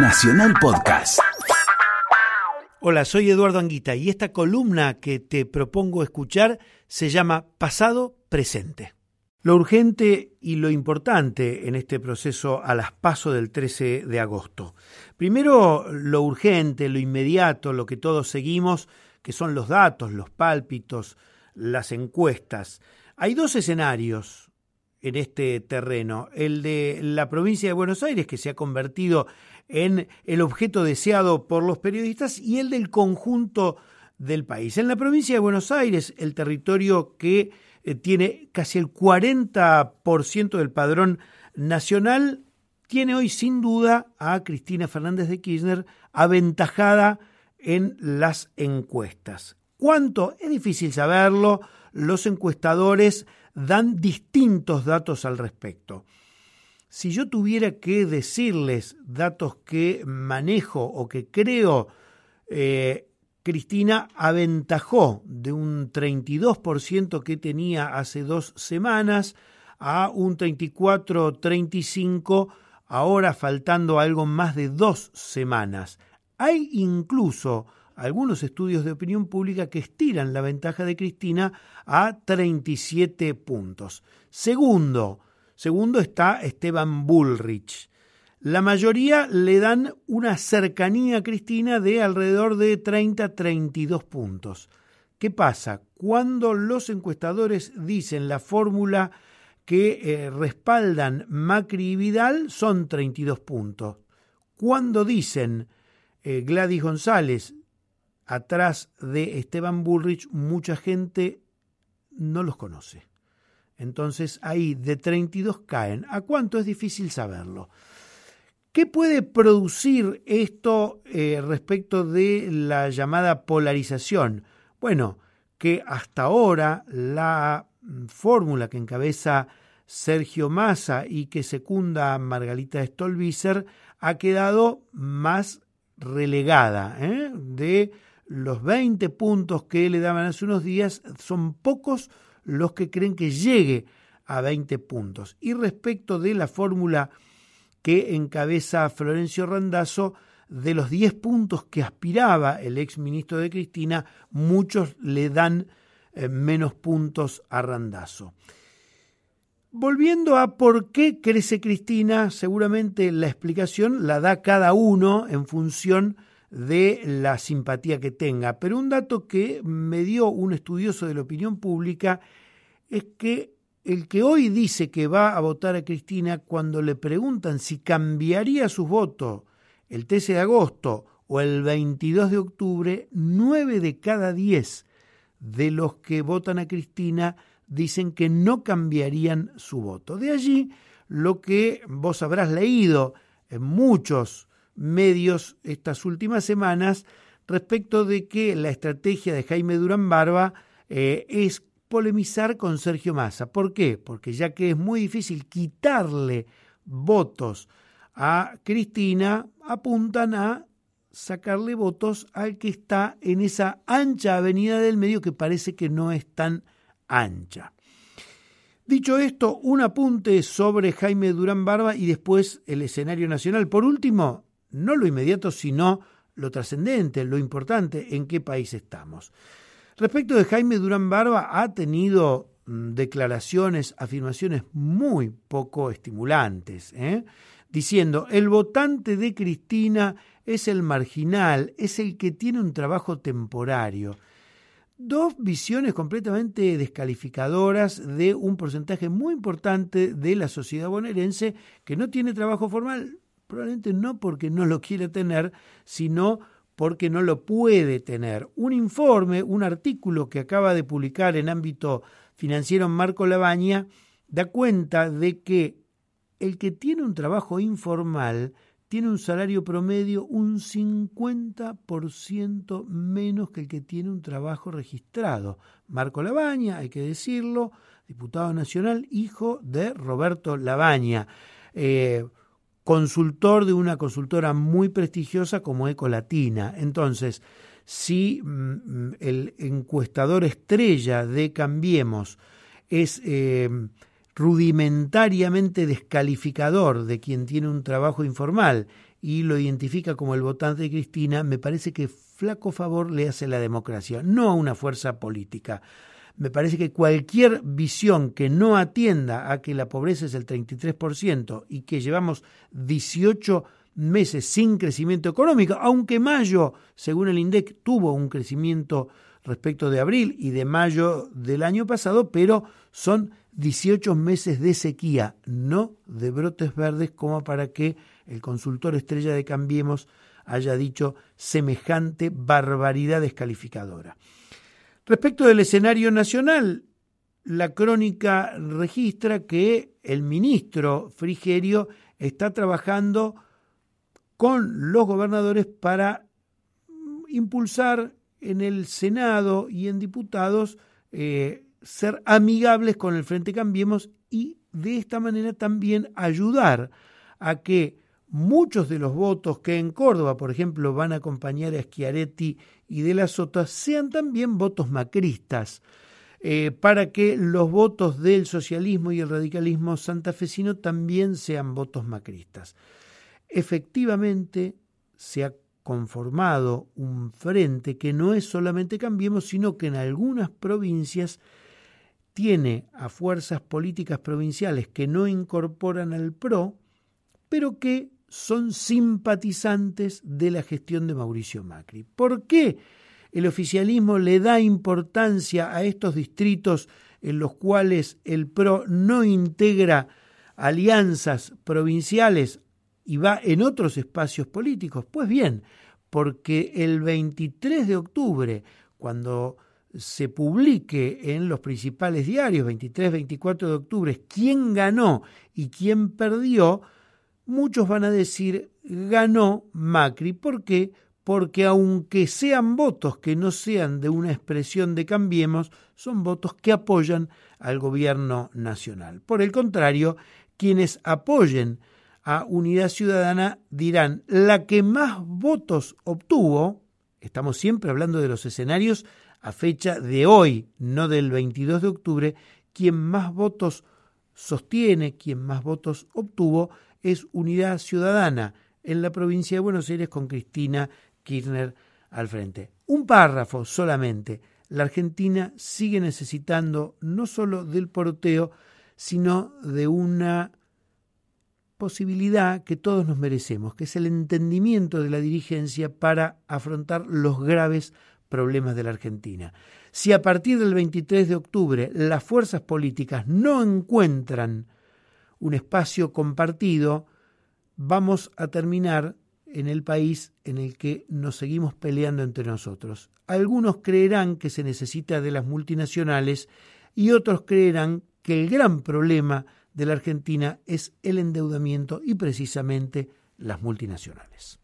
Nacional Podcast. Hola, soy Eduardo Anguita y esta columna que te propongo escuchar se llama Pasado Presente. Lo urgente y lo importante en este proceso a las paso del 13 de agosto. Primero, lo urgente, lo inmediato, lo que todos seguimos, que son los datos, los pálpitos, las encuestas. Hay dos escenarios en este terreno. El de la provincia de Buenos Aires, que se ha convertido en el objeto deseado por los periodistas, y el del conjunto del país. En la provincia de Buenos Aires, el territorio que eh, tiene casi el 40% del padrón nacional, tiene hoy sin duda a Cristina Fernández de Kirchner aventajada en las encuestas. ¿Cuánto? Es difícil saberlo. Los encuestadores dan distintos datos al respecto. Si yo tuviera que decirles datos que manejo o que creo, eh, Cristina aventajó de un 32% que tenía hace dos semanas a un 34-35 ahora faltando algo más de dos semanas. Hay incluso algunos estudios de opinión pública que estiran la ventaja de Cristina a 37 puntos. Segundo, segundo está Esteban Bullrich. La mayoría le dan una cercanía a Cristina de alrededor de 30-32 puntos. ¿Qué pasa? Cuando los encuestadores dicen la fórmula que eh, respaldan Macri y Vidal son 32 puntos. Cuando dicen eh, Gladys González atrás de Esteban Bullrich, mucha gente no los conoce. Entonces ahí de 32 caen. ¿A cuánto es difícil saberlo? ¿Qué puede producir esto eh, respecto de la llamada polarización? Bueno, que hasta ahora la fórmula que encabeza Sergio Massa y que secunda Margarita Stolbizer ha quedado más relegada. ¿eh? De los 20 puntos que le daban hace unos días, son pocos los que creen que llegue a 20 puntos. Y respecto de la fórmula que encabeza Florencio Randazzo, de los 10 puntos que aspiraba el ex ministro de Cristina, muchos le dan eh, menos puntos a Randazzo. Volviendo a por qué crece Cristina, seguramente la explicación la da cada uno en función de la simpatía que tenga. Pero un dato que me dio un estudioso de la opinión pública es que el que hoy dice que va a votar a Cristina, cuando le preguntan si cambiaría su voto el 13 de agosto o el 22 de octubre, nueve de cada diez de los que votan a Cristina dicen que no cambiarían su voto. De allí lo que vos habrás leído en muchos medios estas últimas semanas respecto de que la estrategia de Jaime Durán Barba eh, es polemizar con Sergio Massa. ¿Por qué? Porque ya que es muy difícil quitarle votos a Cristina, apuntan a sacarle votos al que está en esa ancha avenida del medio que parece que no es tan ancha. Dicho esto, un apunte sobre Jaime Durán Barba y después el escenario nacional. Por último, no lo inmediato, sino lo trascendente, lo importante, en qué país estamos. Respecto de Jaime Durán Barba, ha tenido mm, declaraciones, afirmaciones muy poco estimulantes, ¿eh? diciendo, el votante de Cristina es el marginal, es el que tiene un trabajo temporario. Dos visiones completamente descalificadoras de un porcentaje muy importante de la sociedad bonaerense que no tiene trabajo formal, probablemente no porque no lo quiere tener, sino porque no lo puede tener. Un informe, un artículo que acaba de publicar en ámbito financiero Marco Labaña, da cuenta de que el que tiene un trabajo informal tiene un salario promedio un 50% menos que el que tiene un trabajo registrado. Marco Labaña, hay que decirlo, diputado nacional, hijo de Roberto Labaña, eh, consultor de una consultora muy prestigiosa como Ecolatina. Entonces, si mm, el encuestador estrella de Cambiemos es eh, rudimentariamente descalificador de quien tiene un trabajo informal y lo identifica como el votante de Cristina, me parece que flaco favor le hace la democracia, no a una fuerza política. Me parece que cualquier visión que no atienda a que la pobreza es el 33% y que llevamos 18 meses sin crecimiento económico, aunque mayo, según el INDEC, tuvo un crecimiento respecto de abril y de mayo del año pasado, pero son 18 meses de sequía, no de brotes verdes, como para que el consultor estrella de Cambiemos haya dicho semejante barbaridad descalificadora. Respecto del escenario nacional, la crónica registra que el ministro Frigerio está trabajando con los gobernadores para impulsar en el Senado y en diputados eh, ser amigables con el Frente Cambiemos y de esta manera también ayudar a que muchos de los votos que en Córdoba, por ejemplo, van a acompañar a Schiaretti y de la Sota sean también votos macristas, eh, para que los votos del socialismo y el radicalismo santafesino también sean votos macristas. Efectivamente, se ha conformado un frente que no es solamente Cambiemos, sino que en algunas provincias tiene a fuerzas políticas provinciales que no incorporan al PRO, pero que son simpatizantes de la gestión de Mauricio Macri. ¿Por qué el oficialismo le da importancia a estos distritos en los cuales el PRO no integra alianzas provinciales y va en otros espacios políticos? Pues bien, porque el 23 de octubre, cuando se publique en los principales diarios, 23-24 de octubre, quién ganó y quién perdió, muchos van a decir ganó Macri. ¿Por qué? Porque aunque sean votos que no sean de una expresión de Cambiemos, son votos que apoyan al gobierno nacional. Por el contrario, quienes apoyen a Unidad Ciudadana dirán, la que más votos obtuvo, estamos siempre hablando de los escenarios a fecha de hoy, no del 22 de octubre, quien más votos sostiene, quien más votos obtuvo, es Unidad Ciudadana en la provincia de Buenos Aires con Cristina Kirchner al frente. Un párrafo solamente. La Argentina sigue necesitando no solo del porteo, sino de una posibilidad que todos nos merecemos, que es el entendimiento de la dirigencia para afrontar los graves problemas de la Argentina. Si a partir del 23 de octubre las fuerzas políticas no encuentran un espacio compartido, vamos a terminar en el país en el que nos seguimos peleando entre nosotros. Algunos creerán que se necesita de las multinacionales y otros creerán que el gran problema de la Argentina es el endeudamiento y precisamente las multinacionales.